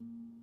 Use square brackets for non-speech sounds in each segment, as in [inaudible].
God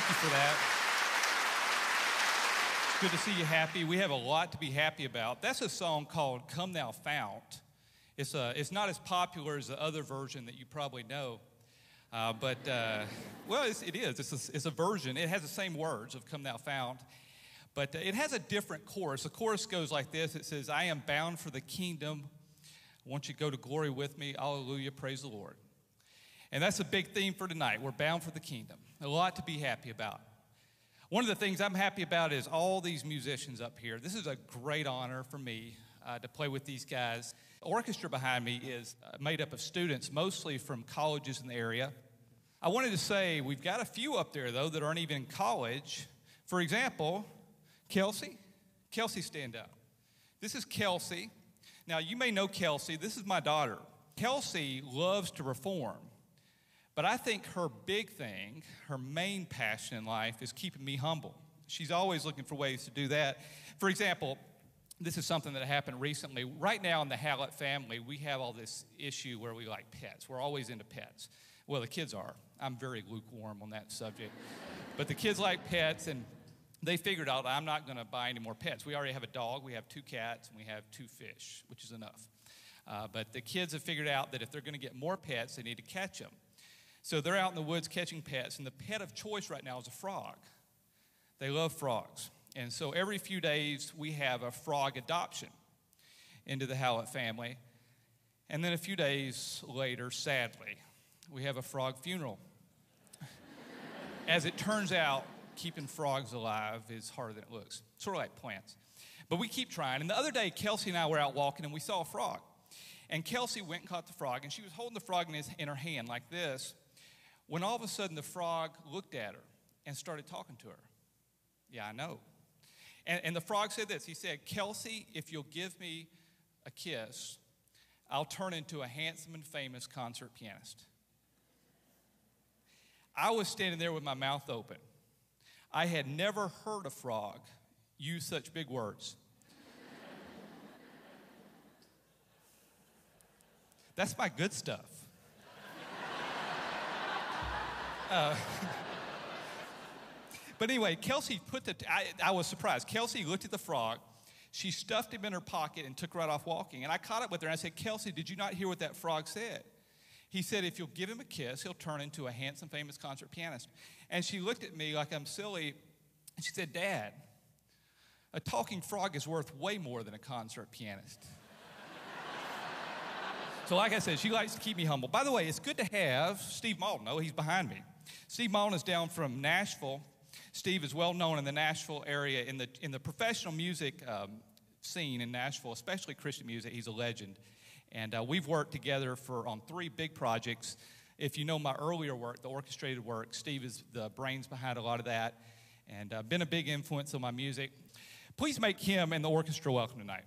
Thank you for that. It's good to see you happy. We have a lot to be happy about. That's a song called Come Thou Fount. It's, a, it's not as popular as the other version that you probably know. Uh, but, uh, well, it's, it is. It's a, it's a version. It has the same words of Come Thou Fount. But uh, it has a different chorus. The chorus goes like this It says, I am bound for the kingdom. Won't you go to glory with me? Hallelujah. Praise the Lord. And that's a big theme for tonight. We're bound for the kingdom. A lot to be happy about. One of the things I'm happy about is all these musicians up here. This is a great honor for me uh, to play with these guys. The orchestra behind me is uh, made up of students, mostly from colleges in the area. I wanted to say we've got a few up there, though, that aren't even in college. For example, Kelsey. Kelsey, stand up. This is Kelsey. Now, you may know Kelsey. This is my daughter. Kelsey loves to reform. But I think her big thing, her main passion in life, is keeping me humble. She's always looking for ways to do that. For example, this is something that happened recently. Right now in the Hallett family, we have all this issue where we like pets. We're always into pets. Well, the kids are. I'm very lukewarm on that subject. [laughs] but the kids like pets, and they figured out I'm not going to buy any more pets. We already have a dog, we have two cats, and we have two fish, which is enough. Uh, but the kids have figured out that if they're going to get more pets, they need to catch them. So they're out in the woods catching pets, and the pet of choice right now is a frog. They love frogs. And so every few days, we have a frog adoption into the Hallett family. And then a few days later, sadly, we have a frog funeral. As it turns out, keeping frogs alive is harder than it looks, sort of like plants. But we keep trying. And the other day, Kelsey and I were out walking, and we saw a frog. And Kelsey went and caught the frog, and she was holding the frog in, his, in her hand like this when all of a sudden the frog looked at her and started talking to her. Yeah, I know. And, and the frog said this He said, Kelsey, if you'll give me a kiss, I'll turn into a handsome and famous concert pianist. I was standing there with my mouth open. I had never heard a frog use such big words. That's my good stuff. Uh, [laughs] but anyway, Kelsey put the, I, I was surprised. Kelsey looked at the frog. She stuffed him in her pocket and took right off walking. And I caught up with her and I said, Kelsey, did you not hear what that frog said? He said, if you'll give him a kiss, he'll turn into a handsome, famous concert pianist. And she looked at me like I'm silly. And she said, Dad, a talking frog is worth way more than a concert pianist. [laughs] so, like I said, she likes to keep me humble. By the way, it's good to have Steve Mauldin. Oh, he's behind me. Steve Mauldin is down from Nashville. Steve is well known in the Nashville area in the, in the professional music um, scene in Nashville, especially Christian music. He's a legend. And uh, we've worked together for on three big projects. If you know my earlier work, the orchestrated work, Steve is the brains behind a lot of that and uh, been a big influence on my music. Please make him and the orchestra welcome tonight.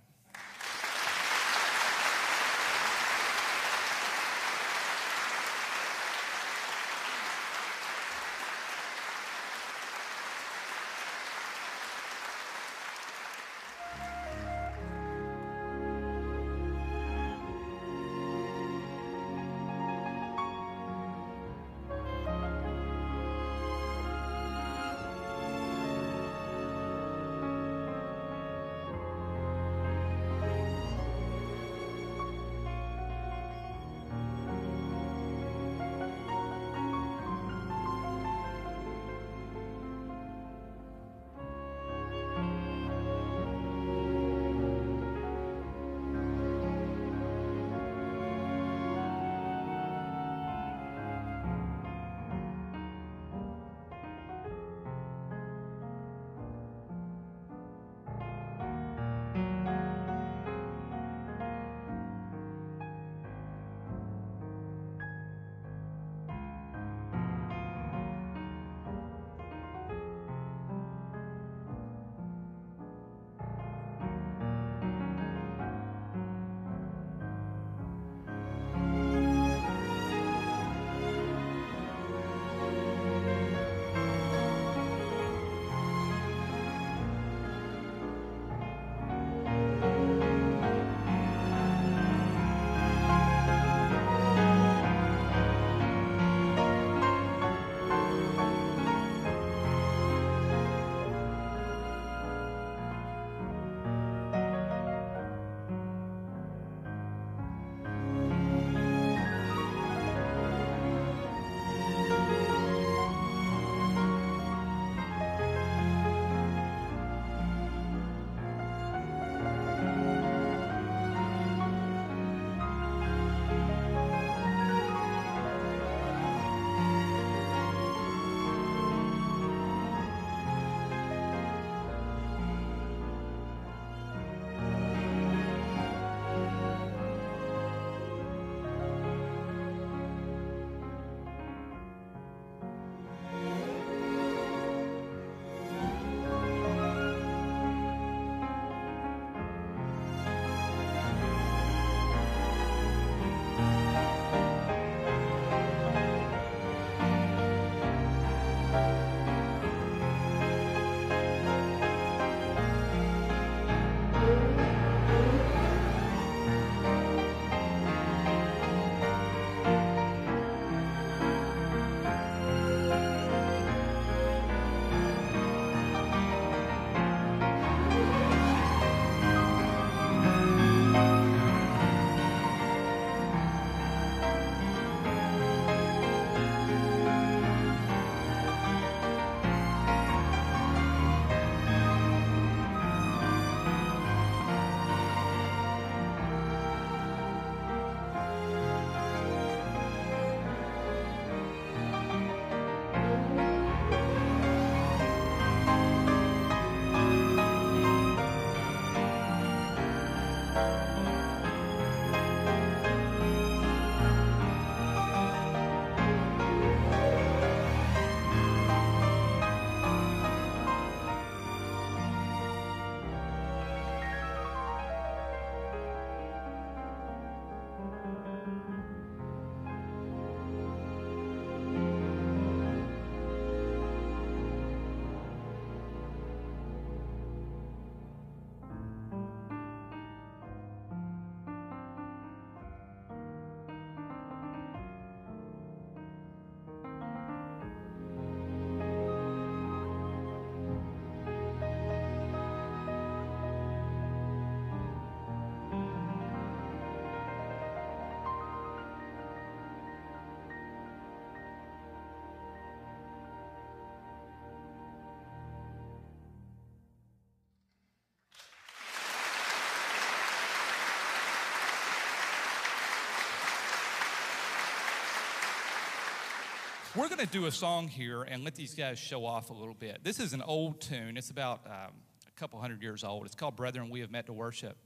We're going to do a song here and let these guys show off a little bit. This is an old tune. It's about um, a couple hundred years old. It's called Brethren, We Have Met to Worship.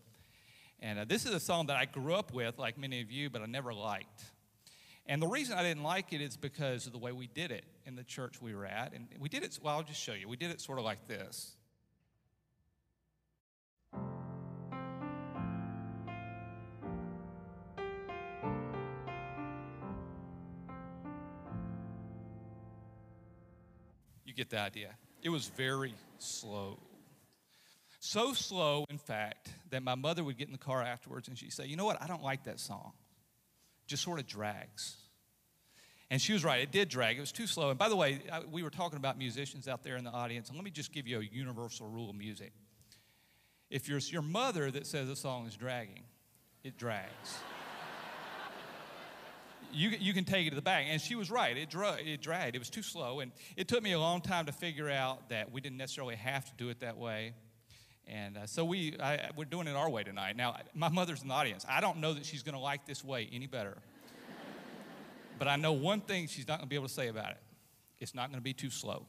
And uh, this is a song that I grew up with, like many of you, but I never liked. And the reason I didn't like it is because of the way we did it in the church we were at. And we did it, well, I'll just show you. We did it sort of like this. Get the idea. It was very slow. So slow, in fact, that my mother would get in the car afterwards and she'd say, You know what? I don't like that song. It just sort of drags. And she was right, it did drag. It was too slow. And by the way, I, we were talking about musicians out there in the audience, and let me just give you a universal rule of music. If it's your mother that says a song is dragging, it drags. You, you can take it to the bank. And she was right. It, dra- it dragged. It was too slow. And it took me a long time to figure out that we didn't necessarily have to do it that way. And uh, so we, I, we're doing it our way tonight. Now, my mother's in the audience. I don't know that she's going to like this way any better. but I know one thing she's not going to be able to say about it it's not going to be too slow.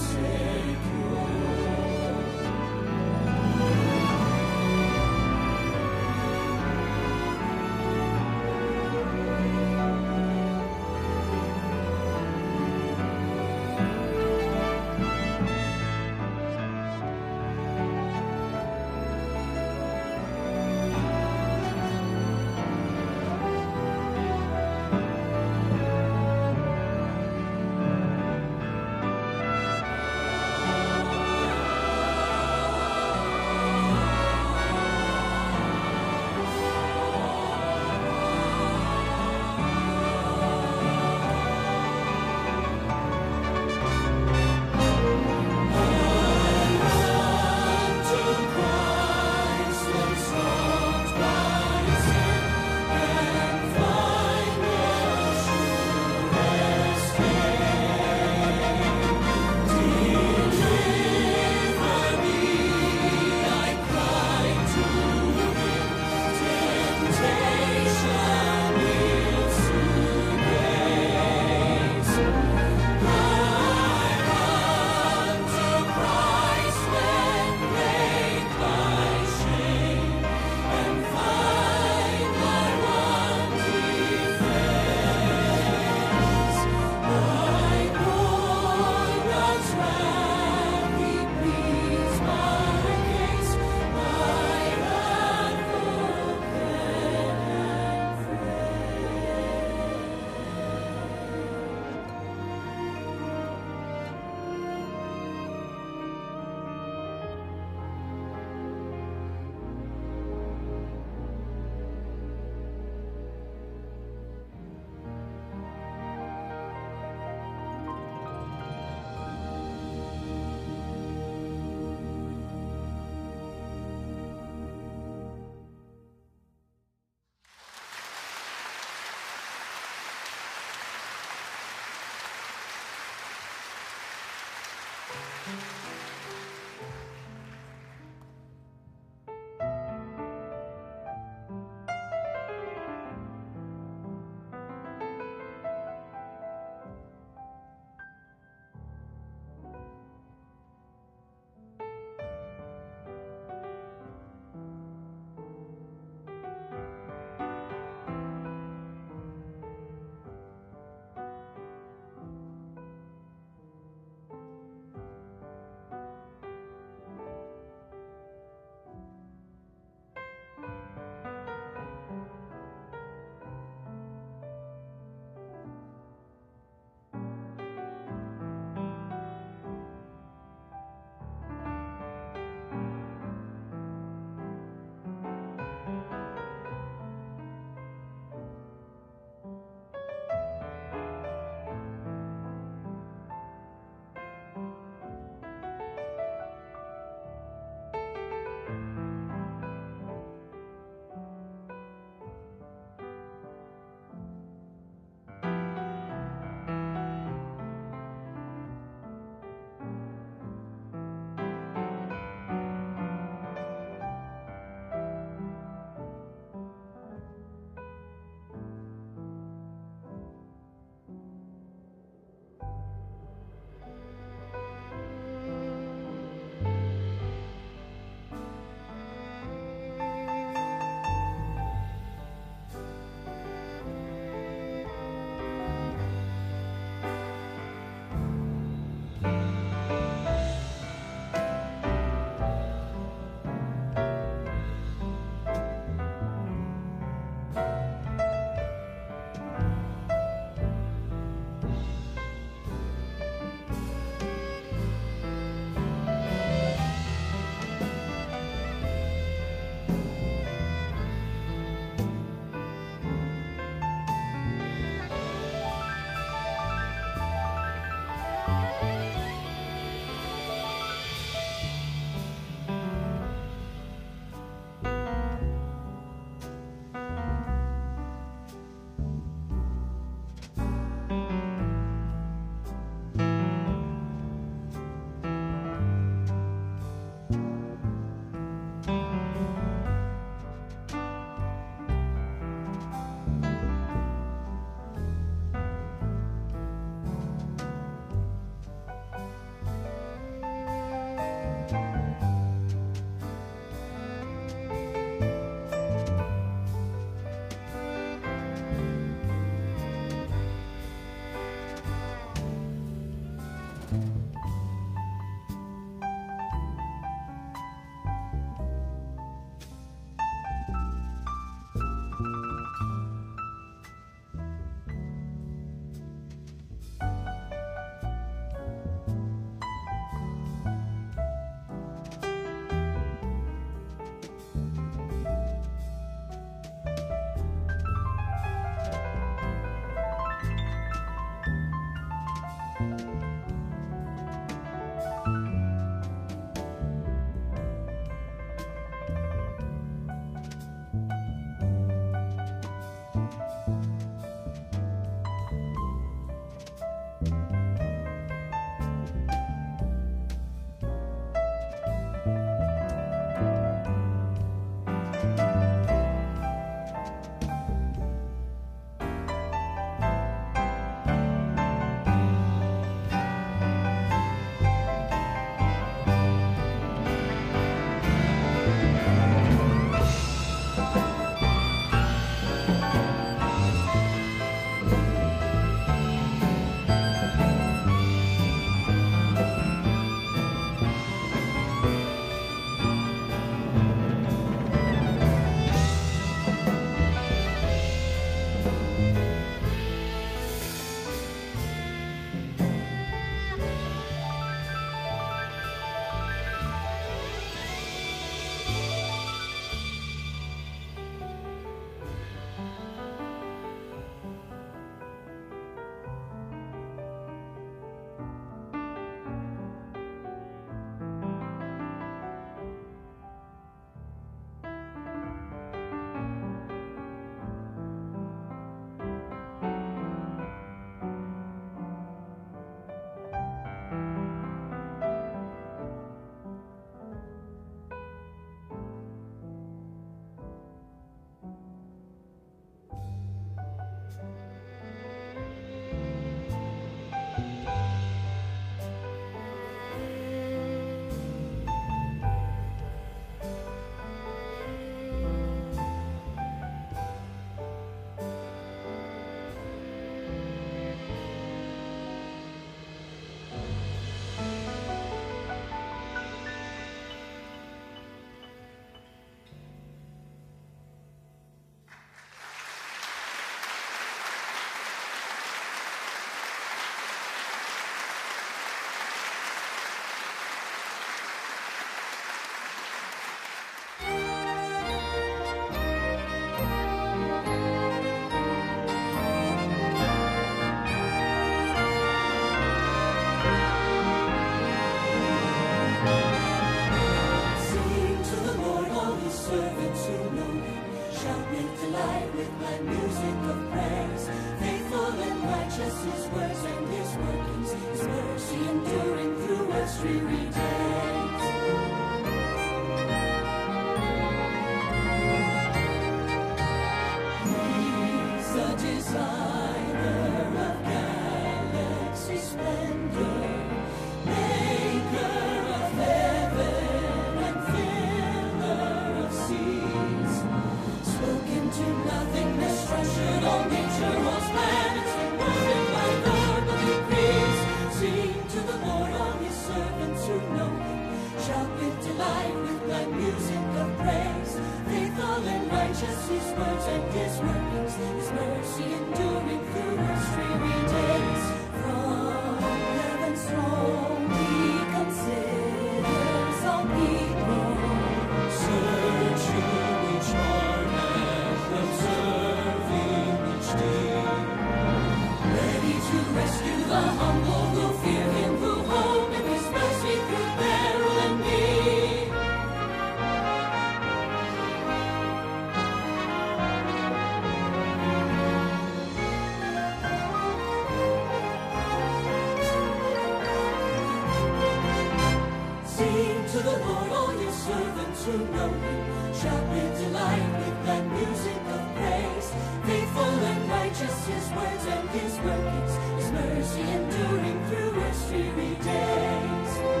servants who know you shall be delighted with the music of praise. Faithful and righteous his words and his workings, his mercy enduring through earth's weary days.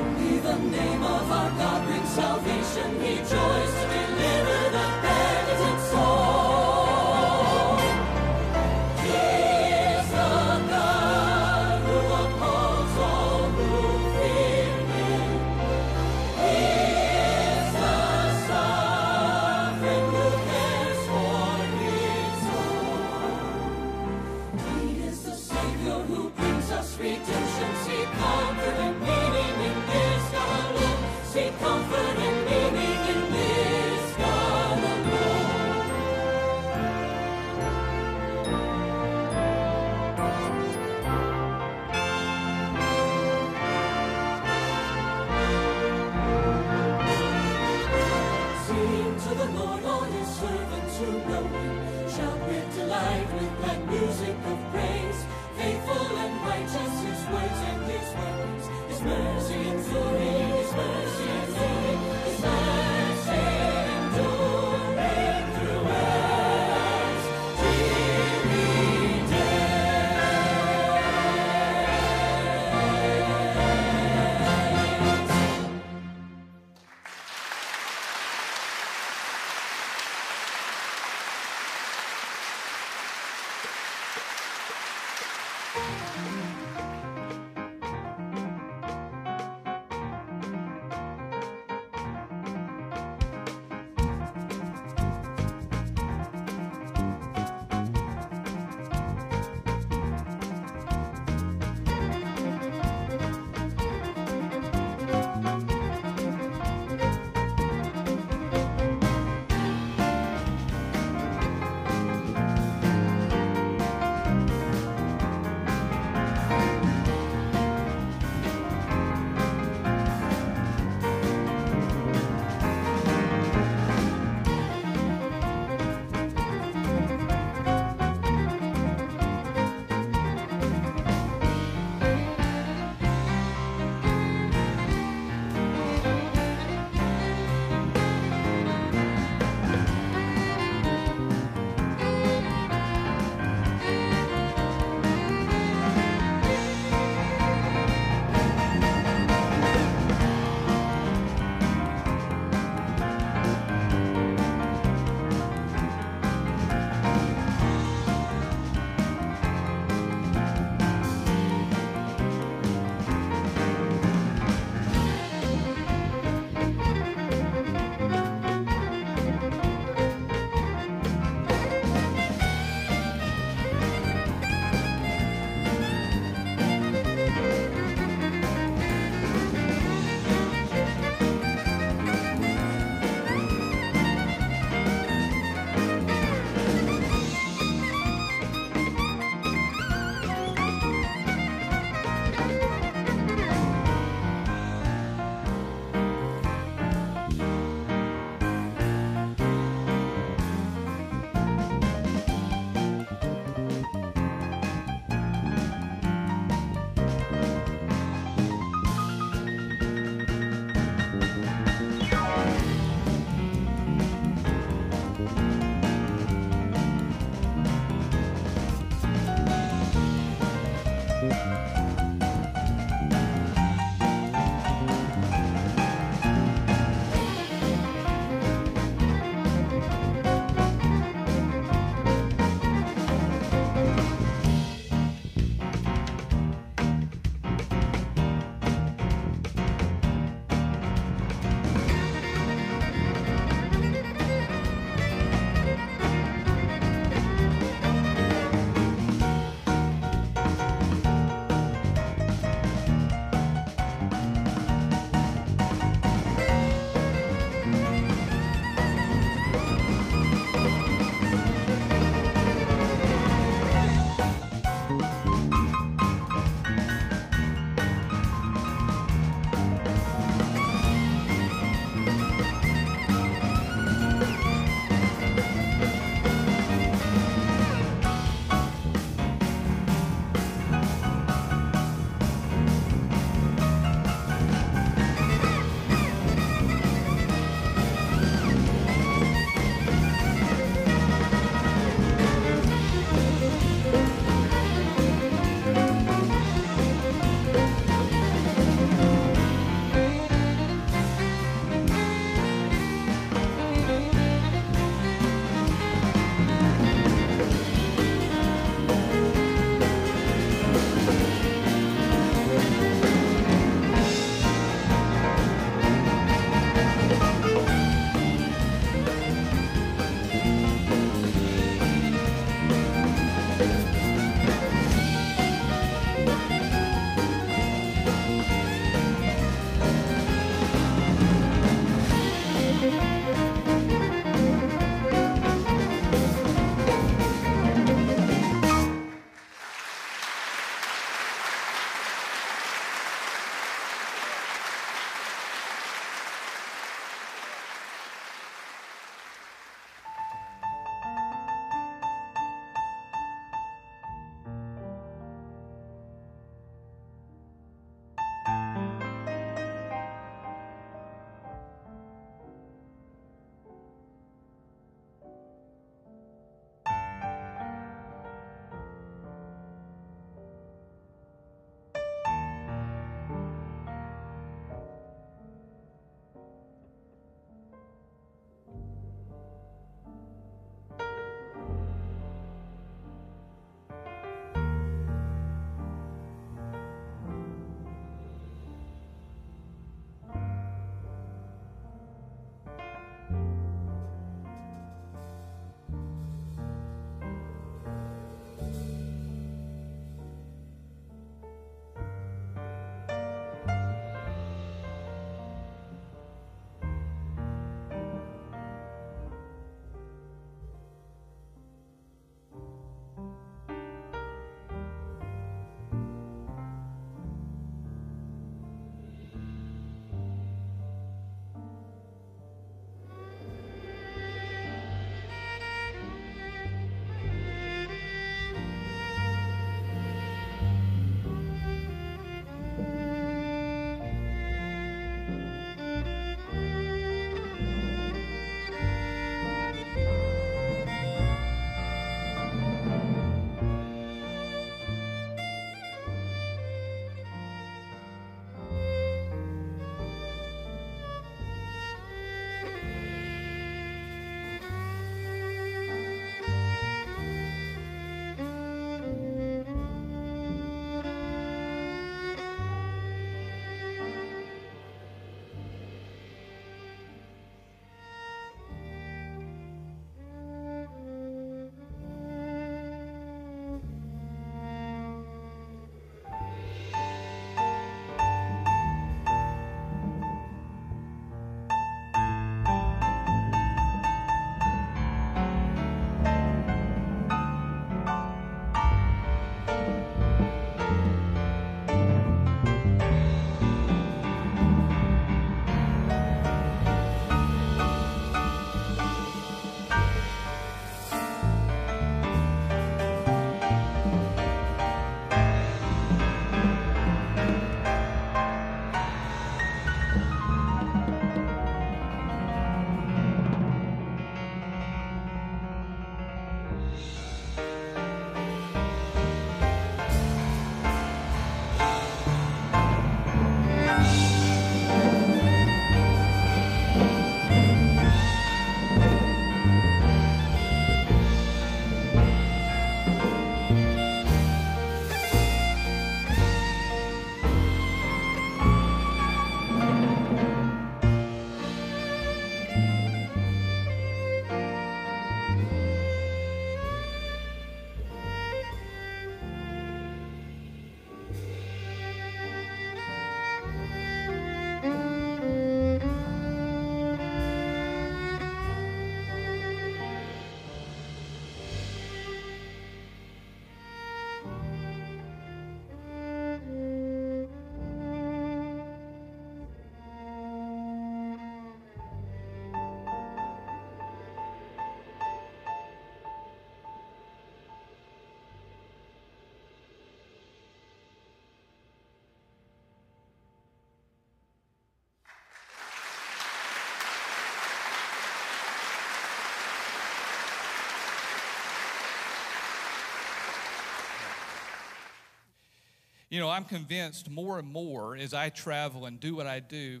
You know, I'm convinced more and more as I travel and do what I do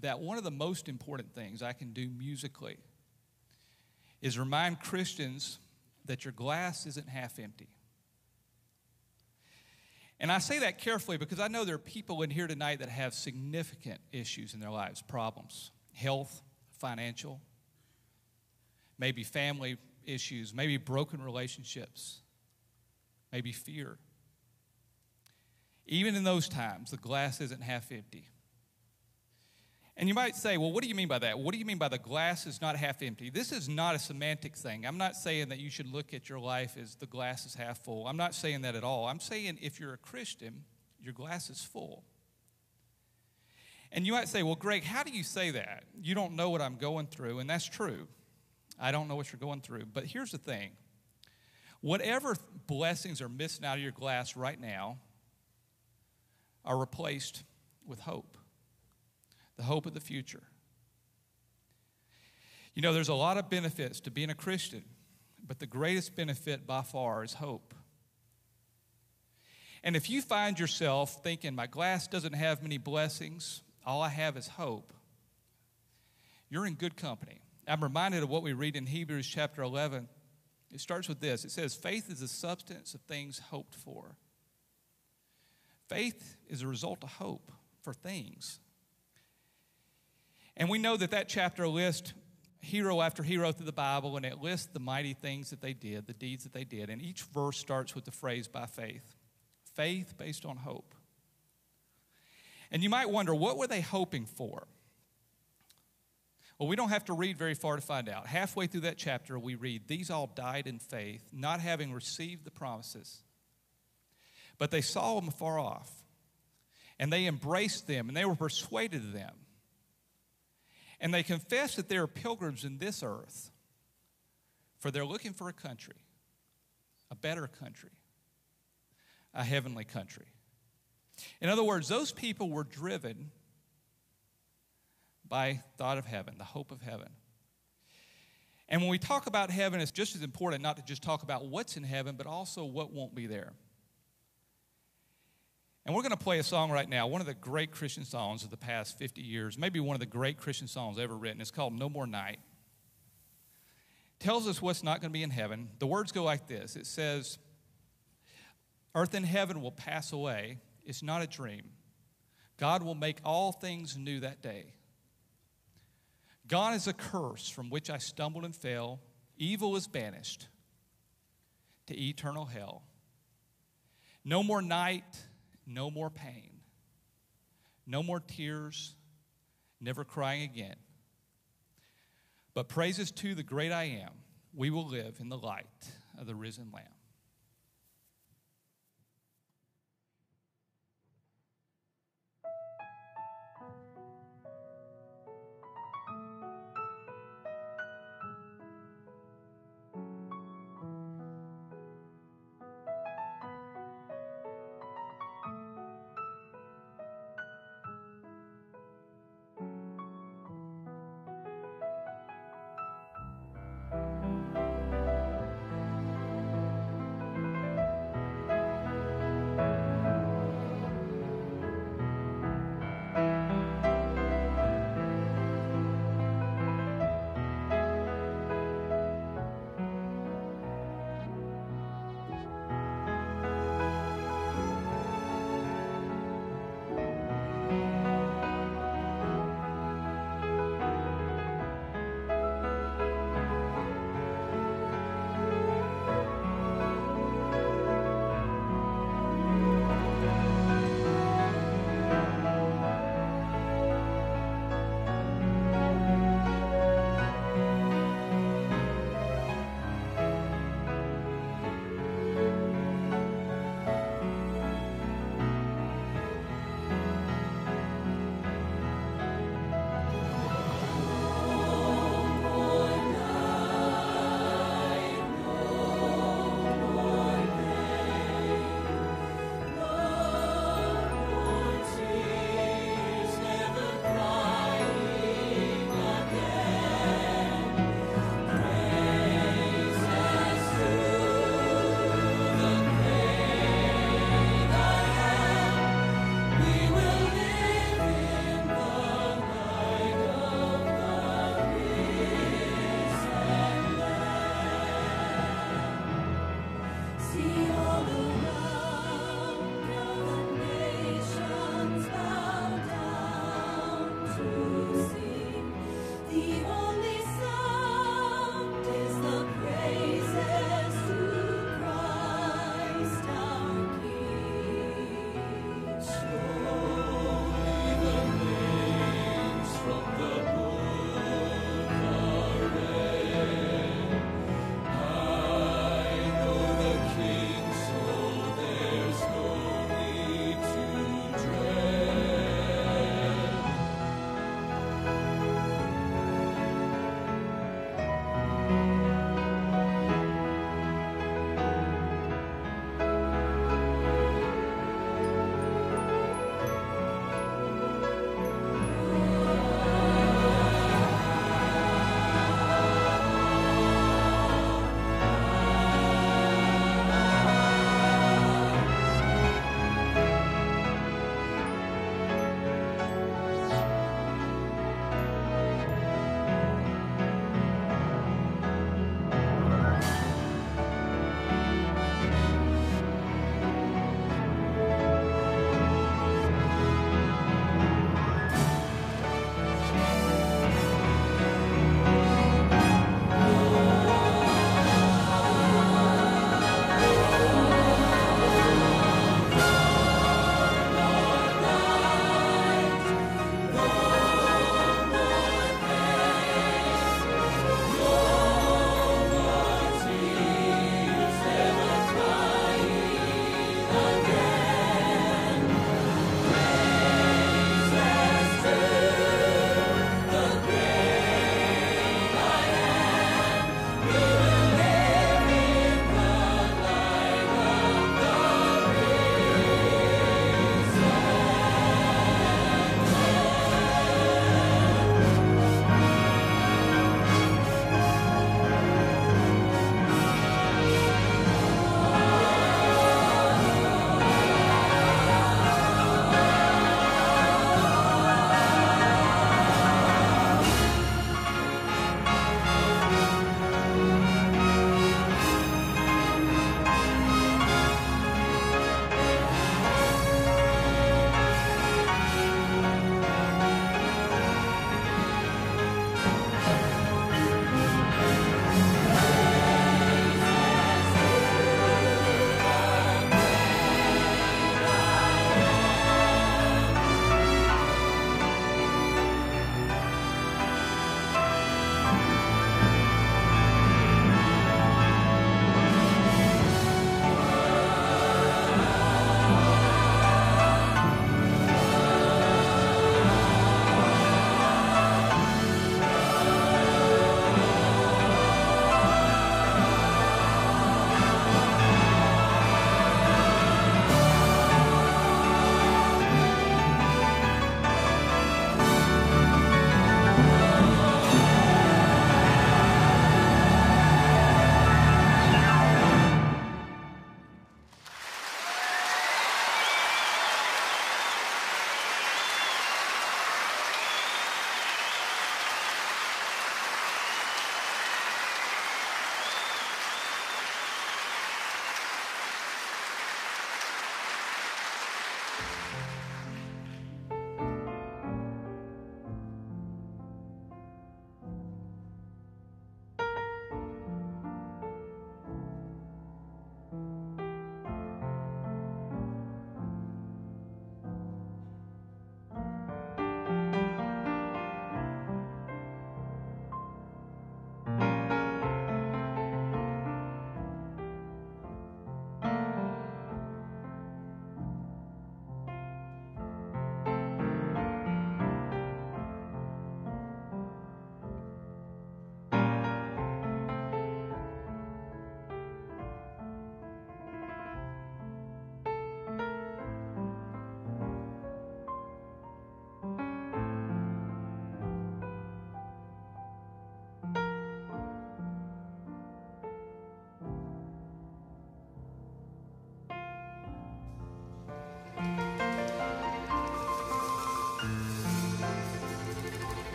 that one of the most important things I can do musically is remind Christians that your glass isn't half empty. And I say that carefully because I know there are people in here tonight that have significant issues in their lives problems, health, financial, maybe family issues, maybe broken relationships, maybe fear. Even in those times, the glass isn't half empty. And you might say, well, what do you mean by that? What do you mean by the glass is not half empty? This is not a semantic thing. I'm not saying that you should look at your life as the glass is half full. I'm not saying that at all. I'm saying if you're a Christian, your glass is full. And you might say, well, Greg, how do you say that? You don't know what I'm going through, and that's true. I don't know what you're going through. But here's the thing whatever blessings are missing out of your glass right now are replaced with hope the hope of the future. You know, there's a lot of benefits to being a Christian, but the greatest benefit by far is hope. And if you find yourself thinking, my glass doesn't have many blessings, all I have is hope, you're in good company. I'm reminded of what we read in Hebrews chapter 11. It starts with this it says, Faith is the substance of things hoped for. Faith is a result of hope for things and we know that that chapter lists hero after hero through the Bible, and it lists the mighty things that they did, the deeds that they did. And each verse starts with the phrase by faith faith based on hope. And you might wonder, what were they hoping for? Well, we don't have to read very far to find out. Halfway through that chapter, we read, These all died in faith, not having received the promises. But they saw them afar off, and they embraced them, and they were persuaded of them and they confessed that they are pilgrims in this earth, for they're looking for a country, a better country, a heavenly country. In other words, those people were driven by thought of heaven, the hope of heaven. And when we talk about heaven, it's just as important not to just talk about what's in heaven, but also what won't be there. And we're going to play a song right now, one of the great Christian songs of the past 50 years, maybe one of the great Christian songs ever written. It's called No More Night. tells us what's not going to be in heaven. The words go like this it says, Earth and heaven will pass away. It's not a dream. God will make all things new that day. Gone is a curse from which I stumbled and fell. Evil is banished to eternal hell. No more night no more pain, no more tears, never crying again. But praises to the great I am, we will live in the light of the risen Lamb.